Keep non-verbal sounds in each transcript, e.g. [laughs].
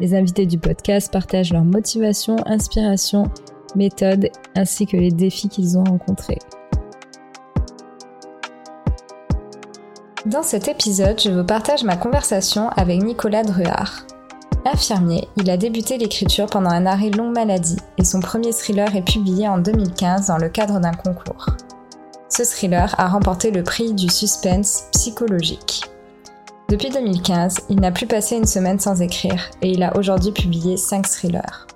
Les invités du podcast partagent leurs motivations, inspirations, méthodes ainsi que les défis qu'ils ont rencontrés. Dans cet épisode, je vous partage ma conversation avec Nicolas Druard. Infirmier, il a débuté l'écriture pendant un arrêt longue maladie et son premier thriller est publié en 2015 dans le cadre d'un concours. Ce thriller a remporté le prix du suspense psychologique. Depuis 2015, il n'a plus passé une semaine sans écrire et il a aujourd'hui publié 5 thrillers.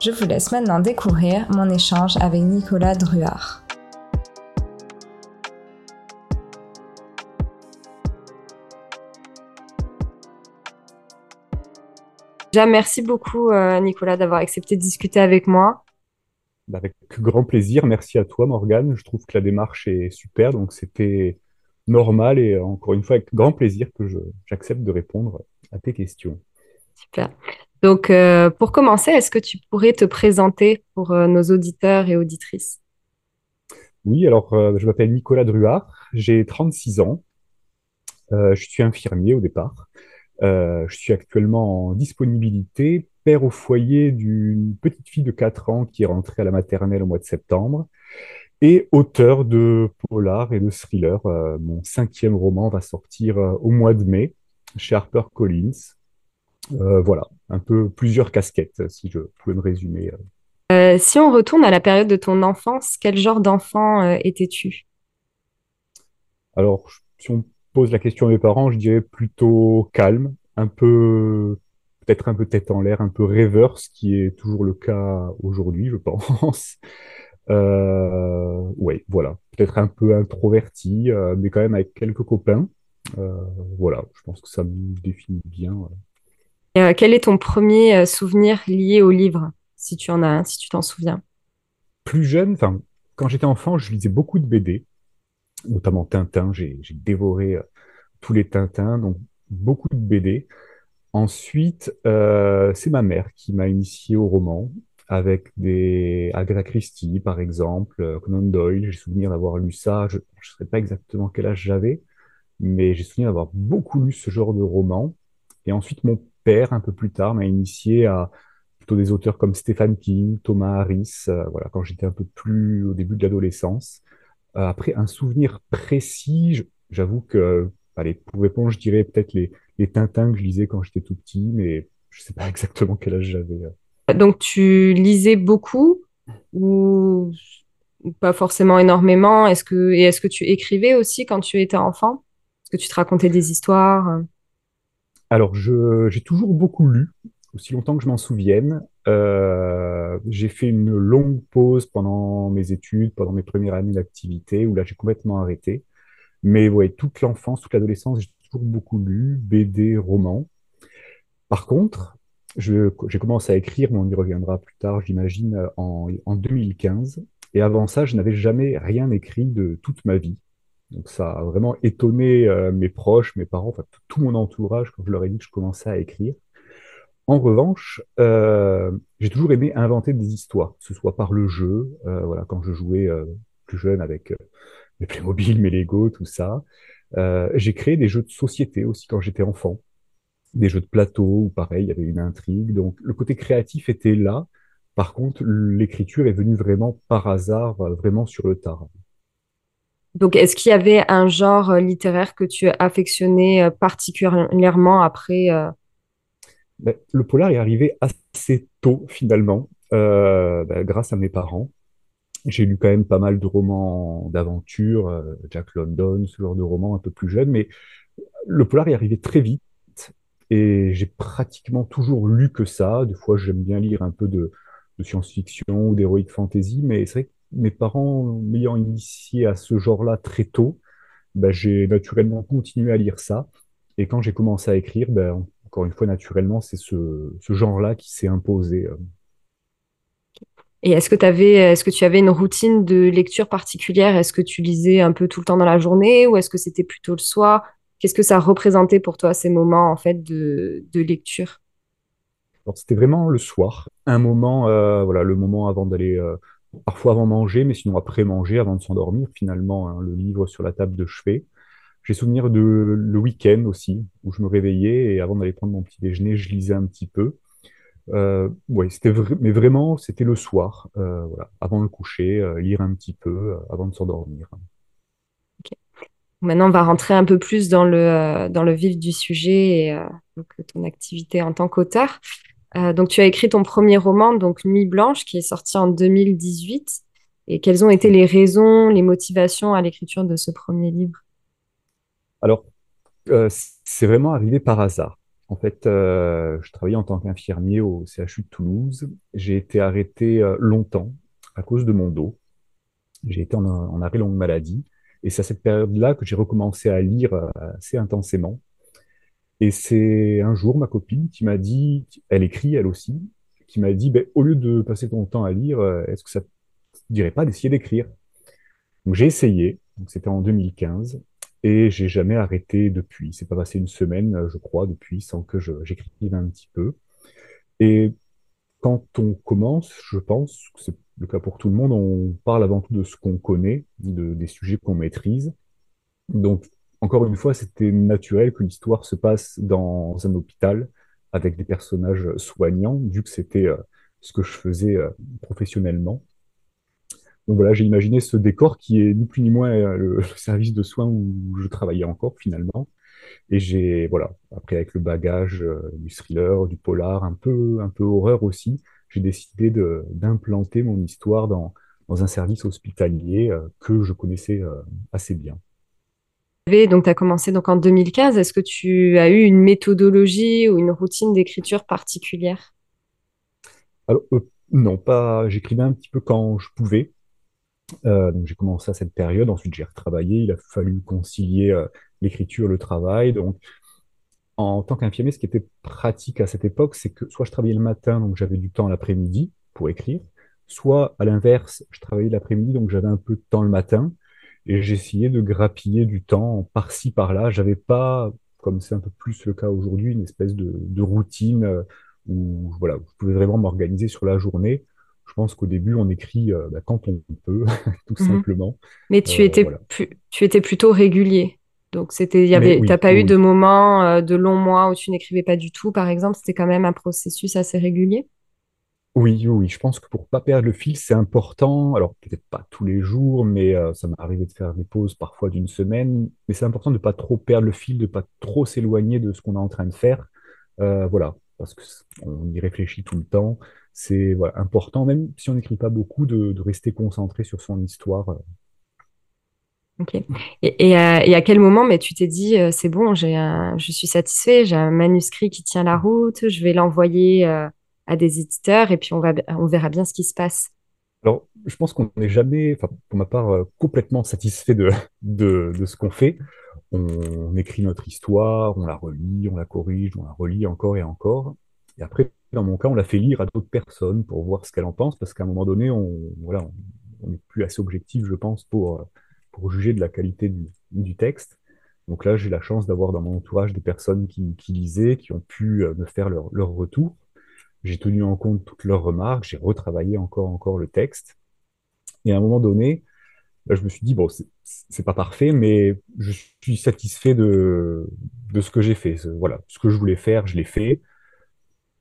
Je vous laisse maintenant découvrir mon échange avec Nicolas Druard. Déjà, merci beaucoup, euh, Nicolas, d'avoir accepté de discuter avec moi. Bah, avec grand plaisir. Merci à toi, Morgane. Je trouve que la démarche est super. Donc, c'était normal et encore une fois, avec grand plaisir que j'accepte de répondre à tes questions. Super. Donc, euh, pour commencer, est-ce que tu pourrais te présenter pour euh, nos auditeurs et auditrices? Oui, alors, je m'appelle Nicolas Druard. J'ai 36 ans. je suis infirmier au départ. Euh, je suis actuellement en disponibilité, père au foyer d'une petite fille de 4 ans qui est rentrée à la maternelle au mois de septembre, et auteur de polar et de thriller. Euh, mon cinquième roman va sortir euh, au mois de mai chez HarperCollins. voilà, un peu plusieurs casquettes, si je pouvais me résumer. si on retourne à la période de ton enfance, quel genre d'enfant étais-tu? Alors, si on pose la question à mes parents, je dirais plutôt calme, un peu, peut-être un peu tête en l'air, un peu rêveur, ce qui est toujours le cas aujourd'hui, je pense. Euh, ouais, voilà. Peut-être un peu introverti, euh, mais quand même avec quelques copains. Euh, voilà, je pense que ça me définit bien. quel est ton premier souvenir lié au livre, si tu en as un, si tu t'en souviens? Plus jeune, enfin, quand j'étais enfant, je lisais beaucoup de BD notamment Tintin. J'ai dévoré euh, tous les Tintins, donc beaucoup de BD. Ensuite, euh, c'est ma mère qui m'a initié au roman avec des Agatha Christie, par exemple, euh, Conan Doyle. J'ai souvenir d'avoir lu ça. Je ne sais pas exactement quel âge j'avais, mais j'ai souvenir d'avoir beaucoup lu ce genre de roman. Et ensuite, mon père, un peu plus tard, m'a initié à plutôt des auteurs comme Stephen King, Thomas Harris, voilà, quand j'étais un peu plus au début de l'adolescence. Euh, après, un souvenir précis, j'avoue que, allez, pour répondre, je dirais peut-être les, les Tintins que je lisais quand j'étais tout petit, mais je ne sais pas [laughs] exactement quel âge j'avais. Euh. Donc, tu lisais beaucoup ou pas forcément énormément? Est-ce que, et est-ce que tu écrivais aussi quand tu étais enfant? Est-ce que tu te racontais des histoires? Alors, j'ai toujours beaucoup lu aussi longtemps que je m'en souvienne. Euh, j'ai fait une longue pause pendant mes études, pendant mes premières années d'activité, où là j'ai complètement arrêté. Mais ouais, toute l'enfance, toute l'adolescence, j'ai toujours beaucoup lu, BD, romans. Par contre, j'ai commencé à écrire, mais on y reviendra plus tard, j'imagine, en, en 2015. Et avant ça, je n'avais jamais rien écrit de toute ma vie. Donc ça a vraiment étonné euh, mes proches, mes parents, enfin tout mon entourage quand je leur ai dit que je commençais à écrire. En revanche, euh, j'ai toujours aimé inventer des histoires, que ce soit par le jeu, euh, voilà, quand je jouais euh, plus jeune avec mes Playmobil, mes Lego, tout ça. j'ai créé des jeux de société aussi quand j'étais enfant, des jeux de plateau où pareil, il y avait une intrigue. Donc le côté créatif était là. Par contre, l'écriture est venue vraiment par hasard, vraiment sur le tard. Donc, est-ce qu'il y avait un genre littéraire que tu affectionnais particulièrement après le polar est arrivé assez tôt finalement, euh, bah, grâce à mes parents. J'ai lu quand même pas mal de romans d'aventure, euh, Jack London, ce genre de romans un peu plus jeunes, mais le polar est arrivé très vite et j'ai pratiquement toujours lu que ça. Des fois, j'aime bien lire un peu de, science-fiction ou d'heroic fantasy, mais c'est vrai que mes parents m'ayant initié à ce genre-là très tôt, bah, j'ai naturellement continué à lire ça. Et quand j'ai commencé à écrire, ben, encore une fois, naturellement, c'est ce, genre-là qui s'est imposé. Et est-ce que, avais, est-ce que tu avais une routine de lecture particulière? Est-ce que tu lisais un peu tout le temps dans la journée ou est-ce que c'était plutôt le soir? Qu'est-ce que ça représentait pour toi ces moments en fait de, lecture? C'était vraiment le soir, un moment, euh, voilà, le moment avant d'aller, euh, parfois avant manger, mais sinon après manger, avant de s'endormir, finalement, hein, le livre sur la table de chevet. J'ai souvenir de le week-end aussi, où je me réveillais et avant d'aller prendre mon petit déjeuner, je lisais un petit peu. Euh, c'était mais vraiment, c'était le soir, voilà, avant le coucher, lire un petit peu avant de s'endormir. Maintenant, on va rentrer un peu plus dans le, euh, dans le vif du sujet et euh, donc, ton activité en tant qu'auteur. Euh, donc, tu as écrit ton premier roman, donc Nuit Blanche, qui est sorti en 2018. Et quelles ont été les raisons, les motivations à l'écriture de ce premier livre? Alors, c'est vraiment arrivé par hasard. En fait, je travaillais en tant qu'infirmier au CHU de Toulouse. J'ai été arrêté longtemps à cause de mon dos. J'ai été en, en arrêt longue maladie. Et c'est à cette période-là que j'ai recommencé à lire euh, assez intensément. Et c'est un jour ma copine qui m'a dit, elle écrit elle aussi, qui m'a dit, ben, au lieu de passer ton temps à lire, euh, est-ce que ça te dirait pas d'essayer d'écrire? Donc j'ai essayé, c'était en 2015, et j'ai jamais arrêté depuis. C'est pas passé une semaine, je crois, depuis, sans que j'écrive un petit peu. Et quand on commence, je pense que c'est le cas pour tout le monde, on parle avant tout de ce qu'on connaît, de, des sujets qu'on maîtrise. Donc, encore une fois, c'était naturel que l'histoire se passe dans un hôpital avec des personnages soignants, vu que c'était euh, ce que je faisais euh, professionnellement. Donc voilà, j'ai imaginé ce décor qui est ni plus ni moins euh, le, [laughs] service de soins où je travaillais encore finalement. Et j'ai, voilà, après avec le bagage euh, du thriller, du polar, un peu, un peu horreur aussi, j'ai décidé d'implanter mon histoire dans, dans, un service hospitalier euh, que je connaissais euh, assez bien. Donc, tu as commencé donc en 2015. Est-ce que tu as eu une méthodologie ou une routine d'écriture particulière? Alors, non, pas. J'écrivais un petit peu quand je pouvais. donc, j'ai commencé à cette période. Ensuite, j'ai retravaillé. Il a fallu concilier l'écriture, le travail. Donc, en tant qu'infirmier, ce qui était pratique à cette époque, c'est que soit je travaillais le matin, donc j'avais du temps l'après-midi pour écrire, soit à l'inverse, je travaillais l'après-midi, donc j'avais un peu de temps le matin, et j'essayais de grappiller du temps par-ci, par-là. J'avais pas, comme c'est un peu plus le cas aujourd'hui, une espèce de, routine euh, où voilà, je pouvais vraiment m'organiser sur la journée. Je pense qu'au début, on écrit euh, bah, quand on peut, [laughs] tout mhm. simplement. Mais tu, euh, étais tu étais plutôt régulier. Donc, c'était, y avait, t'as pas eu de moments, euh, de longs mois où tu n'écrivais pas du tout, par exemple? C'était quand même un processus assez régulier? Oui, oui, je pense que pour pas perdre le fil, c'est important. Alors, peut-être pas tous les jours, mais euh, ça m'est arrivé de faire des pauses parfois d'une semaine. Mais c'est important de pas trop perdre le fil, de pas trop s'éloigner de ce qu'on est en train de faire. Euh, voilà, parce qu'on y réfléchit tout le temps. C'est important, même si on n'écrit pas beaucoup, de, de, rester concentré sur son histoire Ok. Et, à quel moment mais tu t'es dit, euh, c'est bon, j'ai je suis satisfait, j'ai un manuscrit qui tient la route, je vais l'envoyer euh, à des éditeurs et puis on, va, on verra bien ce qui se passe Alors, je pense qu'on n'est jamais, pour ma part, euh, complètement satisfait de, de, ce qu'on fait. On, écrit notre histoire, on la relit, on la corrige, on la relit encore et encore. Et après, dans mon cas, on la fait lire à d'autres personnes pour voir ce qu'elles en pensent, parce qu'à un moment donné, on voilà, on n'est plus assez objectif, je pense, pour pour juger de la qualité du, texte. Donc là, j'ai la chance d'avoir dans mon entourage des personnes qui, lisaient, qui ont pu euh, me faire leur, retour. J'ai tenu en compte toutes leurs remarques, j'ai retravaillé encore, encore le texte. Et à un moment donné, bah, je me suis dit, bon, c'est pas parfait, mais je suis satisfait de, de ce que j'ai fait. Voilà, ce que je voulais faire, je l'ai fait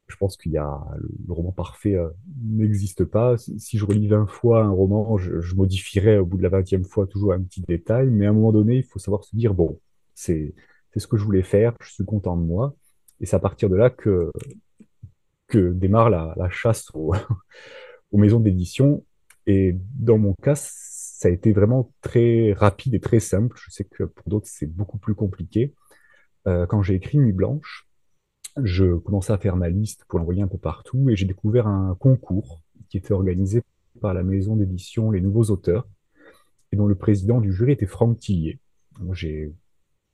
je pense qu'il y a le roman parfait euh, n'existe pas. Si, je relis 20 fois un roman, je, je, modifierai au bout de la 20e fois toujours un petit détail, mais à un moment donné, il faut savoir se dire bon, c'est ce que je voulais faire, je suis content de moi, et c'est à partir de là que que démarre la, la chasse aux, [laughs] aux maisons d'édition. Et dans mon cas, ça a été vraiment très rapide et très simple. Je sais que pour d'autres, c'est beaucoup plus compliqué. Euh, quand j'ai écrit Nuit Blanche, je commençais à faire ma liste pour l'envoyer un peu partout et j'ai découvert un concours qui était organisé par la maison d'édition Les Nouveaux Auteurs et dont le président du jury était Franck Tillier. J'ai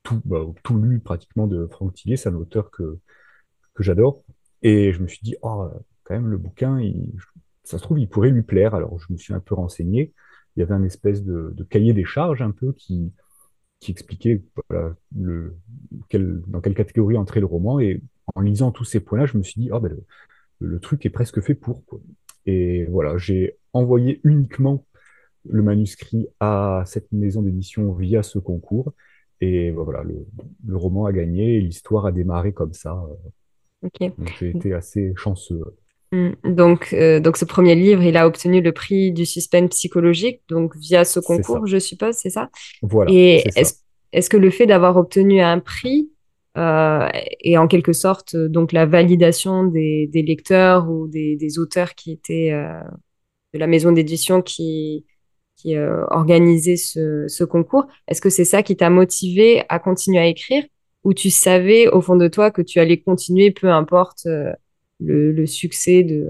tout, bah, tout lu pratiquement de Franck Tillier, c'est un auteur que, que j'adore. Et je me suis dit, oh, quand même, le bouquin, ça se trouve, il pourrait lui plaire. Alors, je me suis un peu renseigné. Il y avait un espèce de, cahier des charges un peu qui, qui expliquait dans quelle catégorie entrait le roman. Et en lisant tous ces points-là, je me suis dit, oh, ben, le, truc est presque fait pour. Et voilà, j'ai envoyé uniquement le manuscrit à cette maison d'édition via ce concours. Et voilà, le, roman a gagné et l'histoire a démarré comme ça. Ok. J'ai été assez chanceux. Mm. Donc, euh, donc ce premier livre, il a obtenu le prix du suspense psychologique, donc via ce concours, je suppose, c'est ça? Voilà. Et est-ce est que le fait d'avoir obtenu un prix euh, est en quelque sorte donc la validation des, lecteurs ou des, auteurs qui étaient euh, de la maison d'édition qui, qui euh, organisait ce, concours Est-ce que c'est ça qui t'a motivé à continuer à écrire ou tu savais au fond de toi que tu allais continuer, peu importe euh, le, succès de,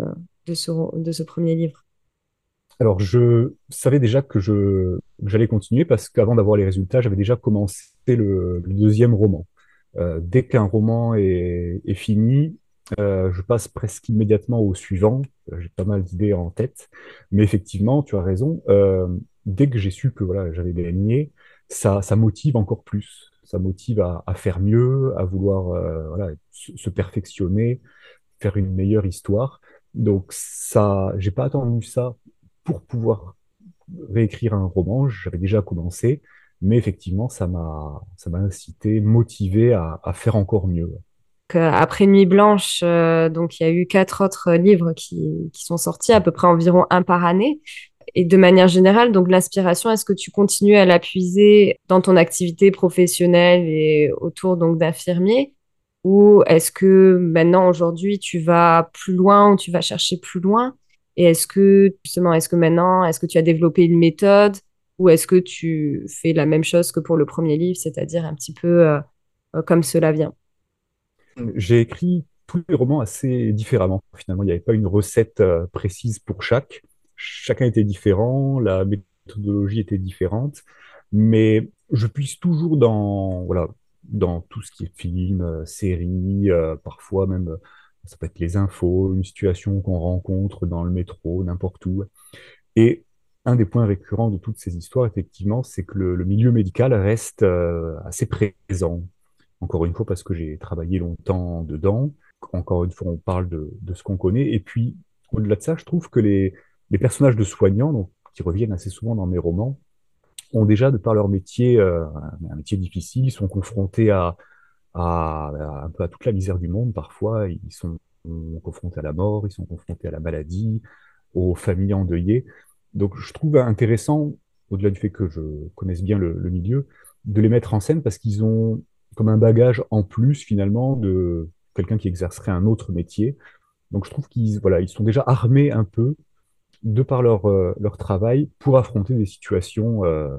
ce, premier livre? Alors, je savais déjà que j'allais continuer parce qu'avant d'avoir les résultats, j'avais déjà commencé le, deuxième roman. Euh, dès qu'un roman est, est fini, euh, je passe presque immédiatement au suivant. J'ai pas mal d'idées en tête, mais effectivement, tu as raison. dès que j'ai su que voilà, j'avais gagné, ça, ça motive encore plus ça motive à, faire mieux, à vouloir euh, se, perfectionner, faire une meilleure histoire. Donc ça, j'ai pas attendu ça pour pouvoir réécrire un roman. J'avais déjà commencé, mais effectivement, ça m'a, ça m'a incité, motivé à, faire encore mieux. Après Nuit Blanche, euh, donc il y a eu quatre autres livres qui, qui, sont sortis, à peu près environ un par année. Et de manière générale, donc l'inspiration, est-ce que tu continues à la puiser dans ton activité professionnelle et autour donc d'infirmiers? Ou est-ce que maintenant aujourd'hui tu vas plus loin ou tu vas chercher plus loin? Et est-ce que justement est-ce que maintenant est-ce que tu as développé une méthode? Ou est-ce que tu fais la même chose que pour le premier livre, c'est-à-dire un petit peu euh, euh, comme cela vient? J'ai écrit tous les romans assez différemment. Finalement, il n'y avait pas une recette euh, précise pour chaque chacun était différent, la méthodologie était différente, mais je puisse toujours dans, voilà, dans tout ce qui est film, série, parfois même, ça peut être les infos, une situation qu'on rencontre dans le métro, n'importe où. Et un des points récurrents de toutes ces histoires, effectivement, c'est que le, milieu médical reste euh, assez présent. Encore une fois, parce que j'ai travaillé longtemps dedans. Encore une fois, on parle de, ce qu'on connaît. Et puis, au-delà de ça, je trouve que les, les personnages de soignants, donc, qui reviennent assez souvent dans mes romans, ont déjà, de par leur métier, euh, un métier difficile, ils sont confrontés à, à, un peu à toute la misère du monde parfois. Ils sont confrontés à la mort, ils sont confrontés à la maladie, aux familles endeuillées. Donc je trouve intéressant, au-delà du fait que je connaisse bien le, milieu, de les mettre en scène parce qu'ils ont comme un bagage en plus finalement de quelqu'un qui exercerait un autre métier. Donc je trouve qu'ils voilà, ils sont déjà armés un peu de par leur, euh, leur travail, pour affronter des situations euh,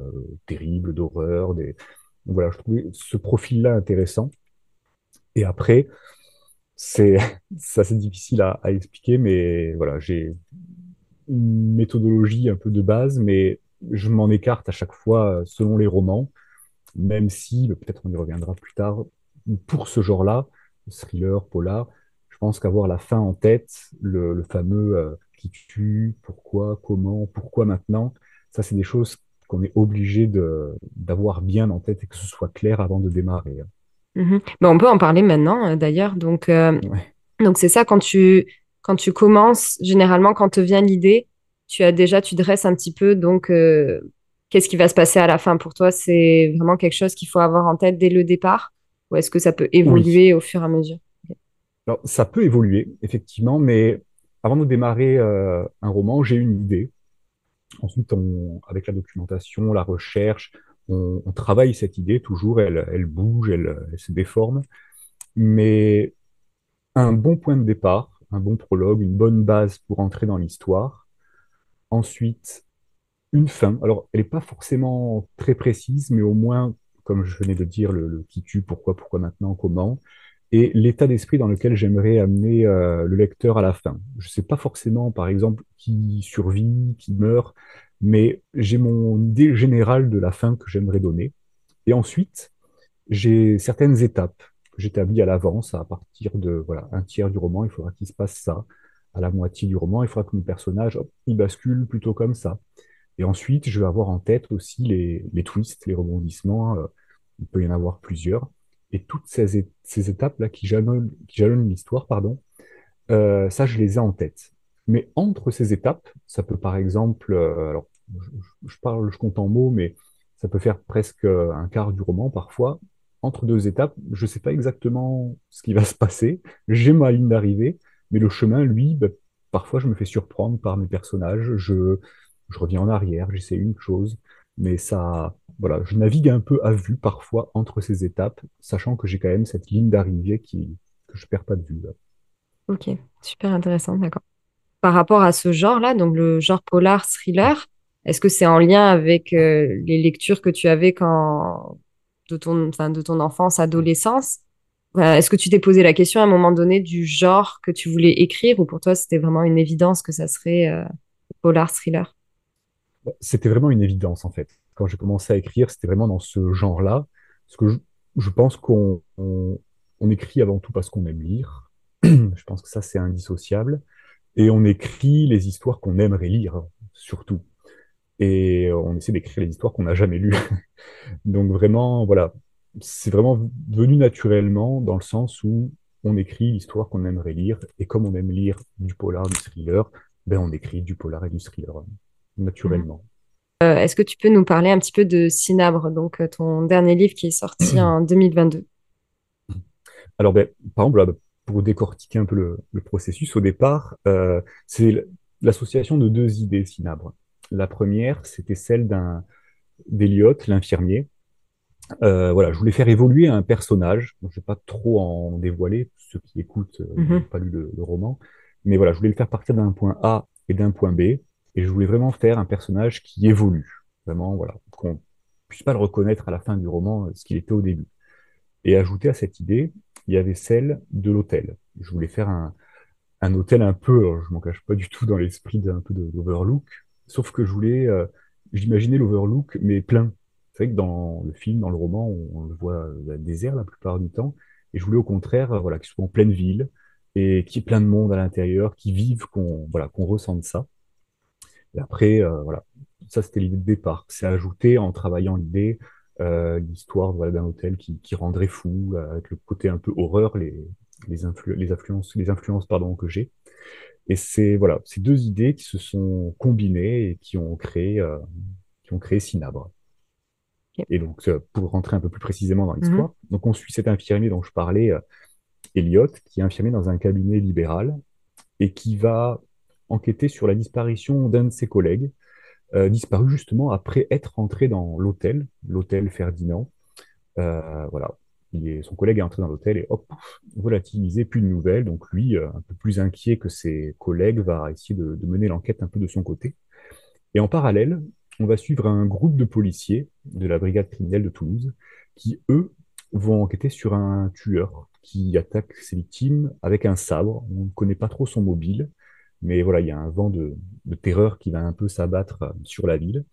terribles, d'horreur. Voilà, je trouvais ce profil-là intéressant. Et après, c'est [laughs] assez difficile à, expliquer, mais voilà, j'ai une méthodologie un peu de base, mais je m'en écarte à chaque fois euh, selon les romans, même si, peut-être on y reviendra plus tard, pour ce genre-là, thriller, polar, je pense qu'avoir la fin en tête, le, fameux qui tue, pourquoi, comment, pourquoi maintenant. Ça, c'est des choses qu'on est obligé d'avoir bien en tête et que ce soit clair avant de démarrer. Mhm. on peut en parler maintenant, euh, d'ailleurs. Donc, euh, donc c'est ça, quand tu, quand tu commences, généralement, quand te vient l'idée, tu as déjà, tu dresses un petit peu, donc, euh, qu'est-ce qui va se passer à la fin pour toi? C'est vraiment quelque chose qu'il faut avoir en tête dès le départ? Ou est-ce que ça peut évoluer au fur et à mesure? Alors, ça peut évoluer, effectivement, mais avant de démarrer euh, un roman, j'ai une idée. Ensuite, on, avec la documentation, la recherche, on, travaille cette idée toujours, elle, elle bouge, elle, se déforme. Mais un bon point de départ, un bon prologue, une bonne base pour entrer dans l'histoire. Ensuite, une fin. Alors, elle n'est pas forcément très précise, mais au moins, comme je venais de dire, le, qui tue, pourquoi, pourquoi maintenant, comment et l'état d'esprit dans lequel j'aimerais amener euh, le lecteur à la fin. Je ne sais pas forcément, par exemple, qui survit, qui meurt, mais j'ai mon idée générale de la fin que j'aimerais donner. Et ensuite, j'ai certaines étapes j'établis à l'avance, à partir de voilà, un tiers du roman, il faudra qu'il se passe ça. À la moitié du roman, il faudra que mon personnage, il bascule plutôt comme ça. Et ensuite, je vais avoir en tête aussi les, les twists, les rebondissements. euh, il peut y en avoir plusieurs. Et toutes ces, ces étapes-là qui jalonnent, l'histoire, pardon, euh, ça, je les ai en tête. Mais entre ces étapes, ça peut par exemple, euh, alors, je, parle, je compte en mots, mais ça peut faire presque un quart du roman parfois. Entre deux étapes, je ne sais pas exactement ce qui va se passer. J'ai ma ligne d'arrivée, mais le chemin, lui, ben, parfois, je me fais surprendre par mes personnages. Je, reviens en arrière, j'essaie une chose, mais ça, voilà, je navigue un peu à vue parfois entre ces étapes, sachant que j'ai quand même cette ligne d'arrivée qui, que je perds pas de vue. Ok, super intéressant, d'accord. Par rapport à ce genre-là, donc le genre polar thriller, est-ce que c'est en lien avec euh, les lectures que tu avais quand de ton, enfin, de ton enfance, adolescence? Enfin, est-ce que tu t'es posé la question à un moment donné du genre que tu voulais écrire ou pour toi c'était vraiment une évidence que ça serait euh, polar thriller? C'était vraiment une évidence, en fait. Quand j'ai commencé à écrire, c'était vraiment dans ce genre-là. Parce que je, je pense qu'on on, on écrit avant tout parce qu'on aime lire. [clears throat] Je pense que ça, c'est indissociable. Et on écrit les histoires qu'on aimerait lire, surtout. Et on essaie d'écrire les histoires qu'on n'a jamais lues. [laughs] Donc vraiment, voilà, c'est vraiment venu naturellement dans le sens où on écrit l'histoire qu'on aimerait lire. Et comme on aime lire du polar, du thriller, ben on écrit du polar et du thriller, naturellement. Euh, est-ce que tu peux nous parler un petit peu de Cinabre, donc euh, ton dernier livre qui est sorti en 2022? Alors, ben, par exemple, pour décortiquer un peu le, le processus, au départ, euh, c'est l'association de deux idées Cinabre. La première, c'était celle d'un d'Eliot, l'infirmier. Euh, voilà, je voulais faire évoluer un personnage. Donc, je ne vais pas trop en dévoiler, ceux qui écoutent euh, n'ont Mhm, pas lu le, le roman. Mais voilà, je voulais le faire partir d'un point A et d'un point B. Et je voulais vraiment faire un personnage qui évolue. Vraiment, voilà, qu'on puisse pas le reconnaître à la fin du roman, euh, ce qu'il était au début. Et ajouté à cette idée, il y avait celle de l'hôtel. Je voulais faire un, un hôtel un peu, je m'en cache pas du tout dans l'esprit d'un peu de l'Overlook, sauf que je voulais, euh, j'imaginais l'Overlook, mais plein. C'est vrai que dans le film, dans le roman, on, le voit euh, désert la plupart du temps, et je voulais au contraire, euh, voilà, qu'il soit en pleine ville, et qu'il y ait plein de monde à l'intérieur, qui vive, qu'on voilà, qu'on ressente ça. Et après, euh, voilà, ça c'était l'idée de départ. C'est ajouté en travaillant l'idée, euh, l'histoire voilà, d'un hôtel qui, rendrait fou, avec le côté un peu horreur, les, les influences, les influences pardon, que j'ai. Et c'est voilà, ces deux idées qui se sont combinées et qui ont créé, euh, qui ont créé Cinabre. Et donc, euh, pour rentrer un peu plus précisément dans l'histoire, donc on suit cet infirmier dont je parlais, euh, Elliot, qui est infirmier dans un cabinet libéral et qui va enquêter sur la disparition d'un de ses collègues euh, disparu justement après être entré dans l'hôtel, l'hôtel Ferdinand. Voilà. Son collègue est entré dans l'hôtel et hop, volatilisé, plus de nouvelles. Donc lui, euh, un peu plus inquiet que ses collègues, va essayer de, mener l'enquête un peu de son côté. Et en parallèle, on va suivre un groupe de policiers de la brigade criminelle de Toulouse qui, eux, vont enquêter sur un tueur qui attaque ses victimes avec un sabre. On ne connaît pas trop son mobile, mais voilà, il y a un vent de, de terreur qui va un peu s'abattre euh, sur la ville.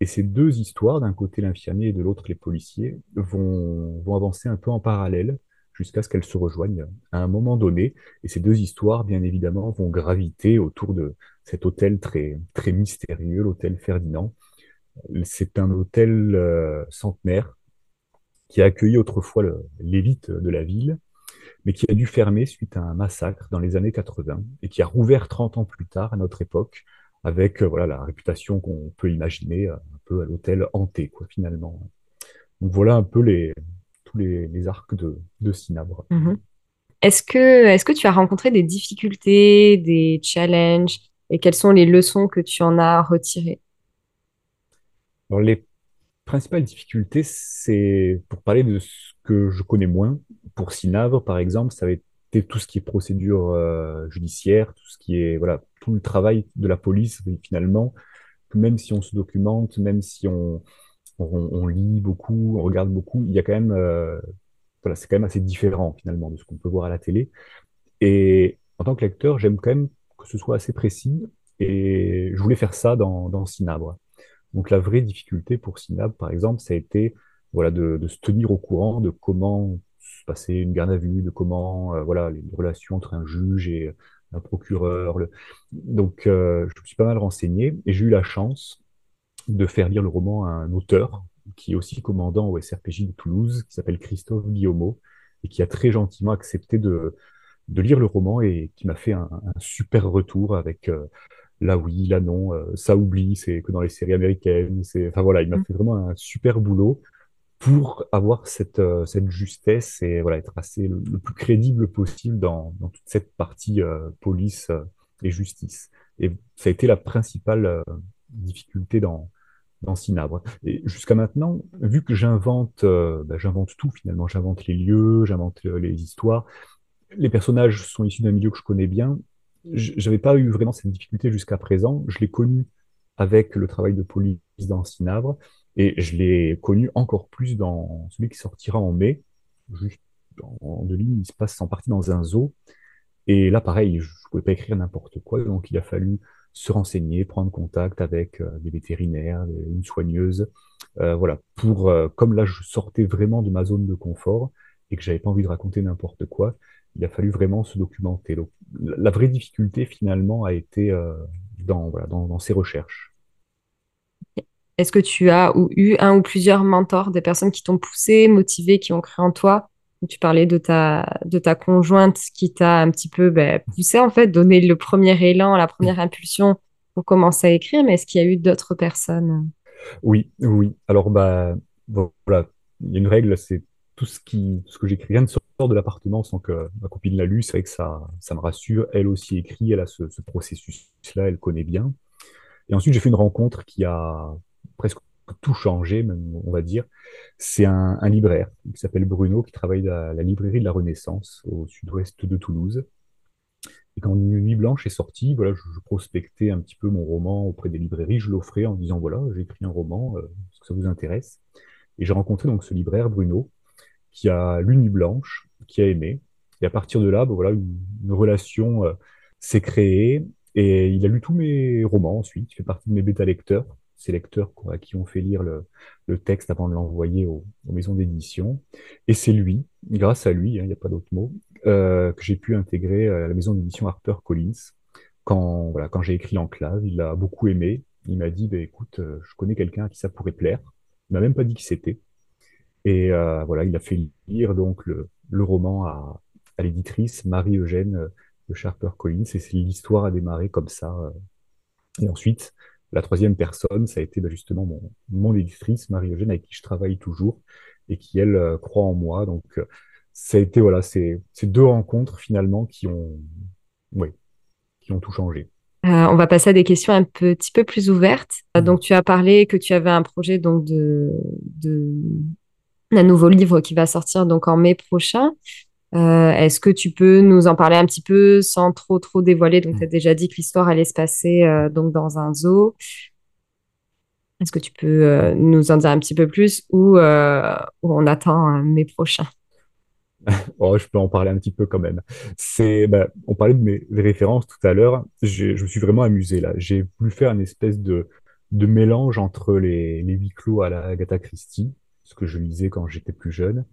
Et ces deux histoires, d'un côté l'infirmier et de l'autre les policiers, vont, vont avancer un peu en parallèle jusqu'à ce qu'elles se rejoignent à un moment donné. Et ces deux histoires, bien évidemment, vont graviter autour de cet hôtel très, très mystérieux, l'hôtel Ferdinand. C'est un hôtel euh, centenaire qui a accueilli autrefois l'élite de la ville, mais qui a dû fermer suite à un massacre dans les années 80 et qui a rouvert 30 ans plus tard à notre époque avec euh, voilà, la réputation qu'on peut imaginer, euh, un peu à l'hôtel hanté, quoi, finalement. Donc voilà un peu les, tous les, les arcs de, de Cinabre. mhm. Est-ce que, est-ce que tu as rencontré des difficultés, des challenges, et quelles sont les leçons que tu en as retirées? Alors les principales difficultés, c'est pour parler de ce que je connais moins. Pour Cinabre, par exemple, ça va être tout ce qui est procédure euh, judiciaire, tout ce qui est voilà, tout le travail de la police, finalement, même si on se documente, même si on, on, lit beaucoup, on regarde beaucoup, il y a quand même, euh, voilà, c'est quand même assez différent finalement de ce qu'on peut voir à la télé. Et en tant que lecteur, j'aime quand même que ce soit assez précis, et je voulais faire ça dans, dans Cinabre. Donc la vraie difficulté pour Synap, par exemple, ça a été voilà, de se tenir au courant de comment se passait une garde à vue, de comment, voilà, les relations entre un juge et un procureur. Donc, je me suis pas mal renseigné et j'ai eu la chance de faire lire le roman à un auteur qui est aussi commandant au SRPJ de Toulouse, qui s'appelle Christophe Guillaumeau, et qui a très gentiment accepté de, de lire le roman et qui m'a fait un, super retour avec euh, là oui, là non, euh, ça oublie, c'est que dans les séries américaines. C'est, enfin voilà, il m'a mm. fait vraiment un super boulot pour avoir cette, euh, cette justesse et voilà, être assez le, plus crédible possible dans, dans toute cette partie police et justice. Et ça a été la principale difficulté dans, dans Cinabre. Et jusqu'à maintenant, vu que j'invente, bah, j'invente tout finalement, j'invente les lieux, j'invente les histoires, les personnages sont issus d'un milieu que je connais bien. J'avais pas eu vraiment cette difficulté jusqu'à présent. Je l'ai connu avec le travail de police dans Cinabre et je l'ai connu encore plus dans celui qui sortira en mai. Juste en deux lignes, il se passe en partie dans un zoo. Et là, pareil, je ne pouvais pas écrire n'importe quoi, donc il a fallu se renseigner, prendre contact avec euh, des vétérinaires, une soigneuse, euh, voilà, pour, euh, comme là, je sortais vraiment de ma zone de confort et que j'avais pas envie de raconter n'importe quoi, il a fallu vraiment se documenter. La vraie difficulté, finalement, a été euh, dans, voilà, dans, ces recherches. Est-ce que tu as ou eu un ou plusieurs mentors, des personnes qui t'ont poussé, motivé, qui ont cru en toi? Tu parlais de ta, conjointe qui t'a un petit peu ben, poussé, en fait, donné le premier élan, la première impulsion pour commencer à écrire, mais est-ce qu'il y a eu d'autres personnes? Oui, oui. Alors, bah, voilà, il y a une règle, c'est tout ce, qui, ce que j'écris, rien ne sort de l'appartement sans que ma copine l'a lu. C'est vrai que ça, ça me rassure. Elle aussi écrit, elle a ce, processus-là, elle connaît bien. Et ensuite, j'ai fait une rencontre qui a presque tout changé, même, on va dire. C'est un, libraire qui s'appelle Bruno, qui travaille à la librairie de la Renaissance au sud-ouest de Toulouse. Et quand Une Nuit Blanche est sortie, voilà, je, prospectais un petit peu mon roman auprès des librairies, je l'offrais en disant voilà, j'ai écrit un roman, euh, est-ce que ça vous intéresse? Et j'ai rencontré donc ce libraire, Bruno, qui a l'Uni Blanche, qui a aimé. Et à partir de là, bah, voilà, une, relation euh, s'est créée. Et il a lu tous mes romans ensuite. Il fait partie de mes bêta-lecteurs. Ces lecteurs à qui on fait lire le, texte avant de l'envoyer aux, maisons d'édition. Et c'est lui, grâce à lui, hein, il n'y a pas d'autre mot, euh, que j'ai pu intégrer la maison d'édition Harper Collins. Quand, voilà, quand j'ai écrit Enclave, il l'a beaucoup aimé. Il m'a dit, bah, écoute, euh, je connais quelqu'un à qui ça pourrait plaire. Il m'a même pas dit qui c'était. Et euh, voilà, il a fait lire donc le, roman à, à l'éditrice Marie-Eugène de Sharper Collins, et l'histoire a démarré comme ça. Et ensuite, la troisième personne, ça a été bah, justement mon, mon éditrice, Marie-Eugène, avec qui je travaille toujours, et qui, elle, croit en moi. Donc, ça a été, voilà, ces, ces deux rencontres, finalement, qui ont, ouais, qui ont tout changé. on va passer à des questions un petit peu plus ouvertes. Mmh. Donc, tu as parlé que tu avais un projet donc de, de un nouveau livre qui va sortir donc en mai prochain. Euh, est-ce que tu peux nous en parler un petit peu sans trop trop dévoiler? Donc, tu as déjà dit que l'histoire allait se passer euh, donc dans un zoo. Est-ce que tu peux euh, nous en dire un petit peu plus ou, on attend mai prochain? [laughs] Oh, je peux en parler un petit peu quand même. C'est, bah, on parlait de mes références tout à l'heure. Je me suis vraiment amusé là. J'ai voulu faire une espèce de, de mélange entre les, les huis clos à la Agatha Christie ce que je lisais quand j'étais plus jeune,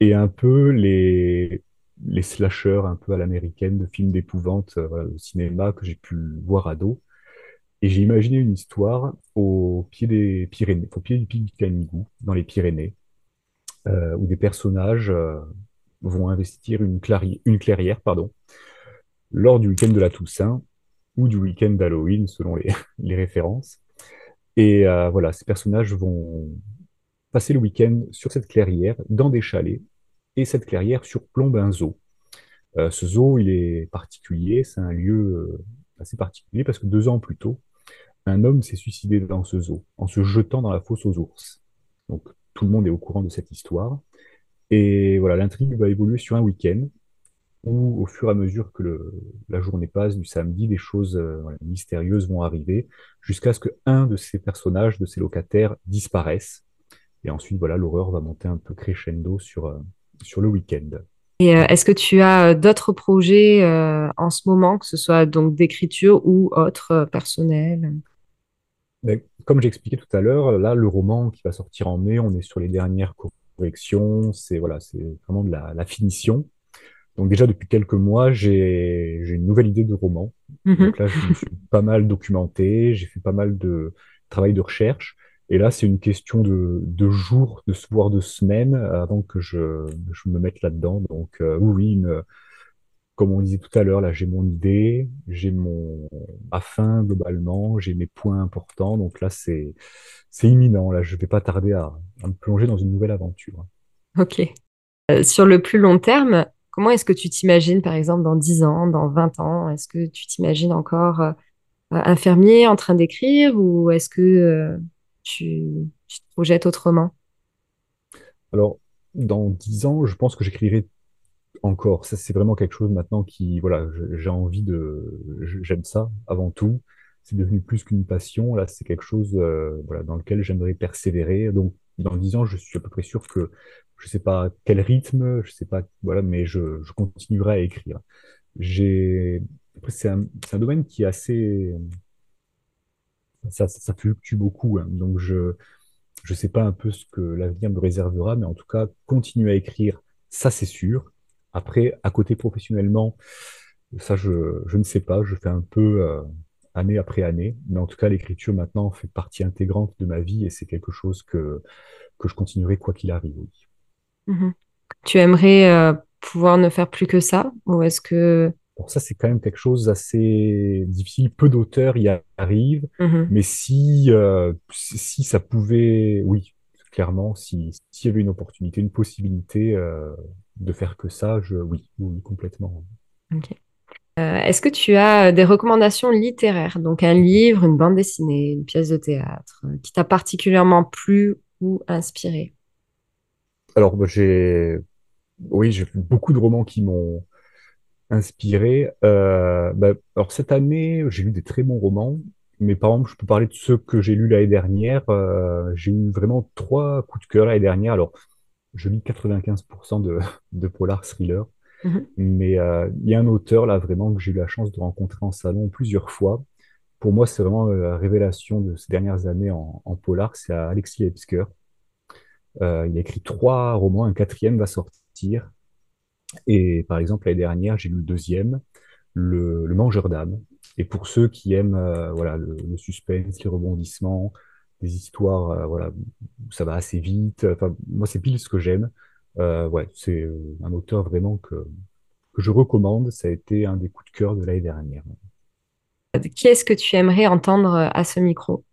et un peu les, les slashers un peu à l'américaine de films d'épouvante euh, au cinéma que j'ai pu voir ado. Et j'ai imaginé une histoire au pied des Pyrénées, au pied du pic du Canigou, dans les Pyrénées, euh, où des personnages euh, vont investir une, une clairière pardon, lors du week-end de la Toussaint ou du week-end d'Halloween, selon les, [laughs] les références. Et voilà, ces personnages vont, passer le week-end sur cette clairière, dans des chalets, et cette clairière surplombe un zoo. Euh, ce zoo, il est particulier, c'est un lieu euh, assez particulier parce que deux ans plus tôt, un homme s'est suicidé dans ce zoo, en se jetant dans la fosse aux ours. Donc tout le monde est au courant de cette histoire. Et voilà, l'intrigue va évoluer sur un week-end où, au fur et à mesure que la journée passe, du samedi, des choses euh, mystérieuses vont arriver, jusqu'à ce qu'un de ces personnages, de ces locataires, disparaisse et ensuite, voilà, l'horreur va monter un peu crescendo sur, sur le week-end. Et euh, est-ce que tu as euh, d'autres projets en ce moment, que ce soit donc d'écriture ou autre personnel? Comme j'expliquais tout à l'heure, là, le roman qui va sortir en mai, on est sur les dernières correction, c'est voilà, c'est vraiment de la, la finition. Donc déjà depuis quelques mois, j'ai une nouvelle idée de roman. Mhm. Donc là, je me suis pas mal documenté, j'ai fait pas mal de travail de recherche. Et là, c'est une question de, de jours, de voire de semaines avant que je, me mette là-dedans. Donc euh, oui, comme on disait tout à l'heure, là, j'ai mon idée, j'ai mon ma fin globalement, j'ai mes points importants. Donc là, c'est imminent. Là, je vais pas tarder à, à me plonger dans une nouvelle aventure. Ok. Euh, sur le plus long terme, comment est-ce que tu t'imagines, par exemple, dans 10 ans, dans 20 ans? Est-ce que tu t'imagines encore euh, infirmier en train d'écrire ou est-ce que euh, tu, tu te projettes autrement? Alors, dans dix ans, je pense que j'écrirai encore. Ça, c'est vraiment quelque chose maintenant qui, voilà, j'ai envie de, j'aime ça avant tout. C'est devenu plus qu'une passion. Là, c'est quelque chose, euh, voilà, dans lequel j'aimerais persévérer. Donc, dans dix ans, je suis à peu près sûr que je sais pas quel rythme, je sais pas, voilà, mais je, continuerai à écrire. J'ai, c'est un domaine qui est assez, ça, fluctue beaucoup. hein. Donc, je, je sais pas un peu ce que l'avenir me réservera, mais en tout cas, continuer à écrire, ça c'est sûr. Après, à côté professionnellement, ça je, je ne sais pas, je fais un peu euh, année après année, mais en tout cas, l'écriture maintenant fait partie intégrante de ma vie et c'est quelque chose que, que je continuerai quoi qu'il arrive. Mhm. Tu aimerais euh, pouvoir ne faire plus que ça? Ou est-ce que... Ça, c'est quand même quelque chose d'assez difficile. Peu d'auteurs y arrivent, Mhm. mais si, euh, si si ça pouvait, oui, clairement, si, s'il y avait une opportunité, une possibilité euh, de faire que ça, je, oui, oui, complètement. Ok. Euh, est-ce que tu as des recommandations littéraires, donc un livre, une bande dessinée, une pièce de théâtre, qui t'a particulièrement plu ou inspiré? Alors, moi, j'ai, oui, j'ai beaucoup de romans qui m'ont inspiré. Euh, bah, alors, cette année, j'ai lu des très bons romans, mais par exemple, je peux parler de ceux que j'ai lus l'année dernière. Euh, j'ai eu vraiment trois coups de cœur l'année dernière. Alors, je lis 95% de, [laughs] de polar thriller. Mhm. Mais euh, il y a un auteur là vraiment que j'ai eu la chance de rencontrer en salon plusieurs fois. Pour moi, c'est vraiment la révélation de ces dernières années en, en polar. C'est Alexis Epsker. Il a écrit trois romans, un quatrième va sortir. Et par exemple, l'année dernière, j'ai lu le deuxième, le, le Mangeur d'âme. Et pour ceux qui aiment euh, voilà, le, le suspense, les rebondissements, des histoires, euh, voilà, où ça va assez vite. Enfin, moi, c'est pile ce que j'aime. Euh, ouais, c'est euh, un auteur vraiment que, que je recommande. Ça a été un des coups de cœur de l'année dernière. Qui est-ce que tu aimerais entendre à ce micro?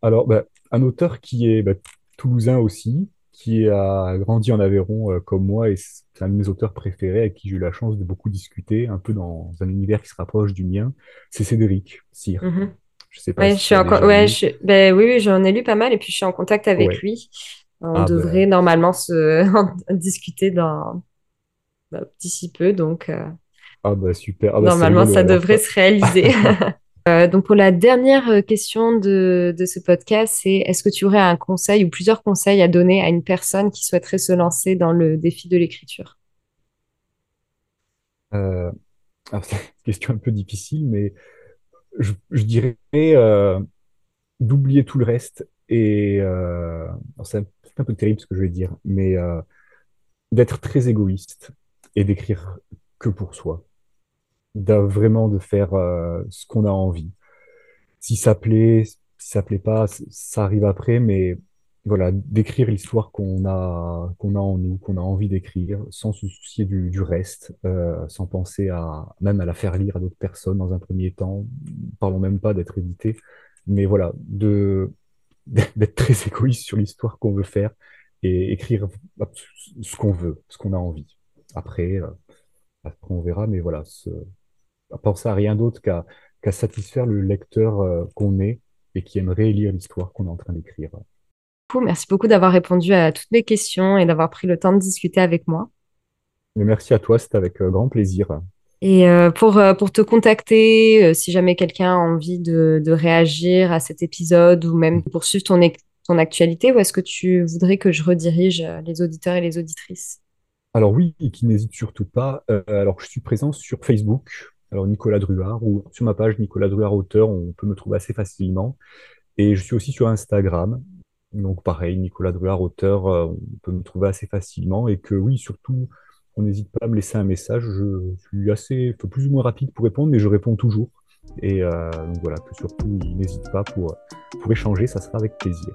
Alors, bah, un auteur qui est bah, toulousain aussi, qui a grandi en Aveyron euh, comme moi, et c'est un de mes auteurs préférés avec qui j'ai eu la chance de beaucoup discuter, un peu dans un univers qui se rapproche du mien, c'est Cédric Cyr. Mhm. Je sais pas Ouais, je si suis ouais, je... ben oui, oui, j'en ai lu pas mal et puis je suis en contact avec Ouais. lui. On Ah devrait ben, normalement se [laughs] discuter dans bah, d'ici peu, donc euh, ah ben super. Ah c'est normalement ça devrait se réaliser. [laughs] Euh, donc pour la dernière euh, question de, de ce podcast, c'est est-ce que tu aurais un conseil ou plusieurs conseils à donner à une personne qui souhaiterait se lancer dans le défi de l'écriture? Euh, alors, [laughs] c'est une question un peu difficile, mais je, dirais d'oublier tout le reste et c'est un, peu terrible ce que je vais dire, mais d'être très égoïste et d'écrire que pour soi, de, vraiment de faire euh, ce qu'on a envie. Si ça plaît, si ça plaît pas, ça arrive après, mais voilà, d'écrire l'histoire qu'on a, qu'on a en nous, qu'on a envie d'écrire, sans se soucier du, du reste, euh, sans penser à même à la faire lire à d'autres personnes dans un premier temps, parlons même pas d'être édité, mais voilà, de [laughs] d'être très égoïste sur l'histoire qu'on veut faire et écrire ce qu'on veut, ce qu'on a envie. Après, euh, après on verra, mais voilà, ce, penser à rien d'autre qu'à satisfaire le lecteur euh, qu'on est et qui aimerait lire l'histoire qu'on est en train d'écrire. Merci beaucoup d'avoir répondu à toutes mes questions et d'avoir pris le temps de discuter avec moi. Merci à toi, c'était avec euh, grand plaisir. Et euh, pour, pour te contacter, si jamais quelqu'un a envie de, de réagir à cet épisode ou même poursuivre ton, ton actualité, où est-ce que tu voudrais que je redirige les auditeurs et les auditrices? Alors oui, et qui n'hésite surtout pas. alors je suis présent sur Facebook, alors Nicolas Druard, ou sur ma page Nicolas Druard auteur, on peut me trouver assez facilement. Et je suis aussi sur Instagram. donc pareil, Nicolas Druard, auteur, on peut me trouver assez facilement et que oui, surtout, on n'hésite pas à me laisser un message. Je suis assez, plus ou moins rapide pour répondre, mais je réponds toujours. Et donc voilà, que surtout, n'hésite pas pour échanger, ça sera avec plaisir.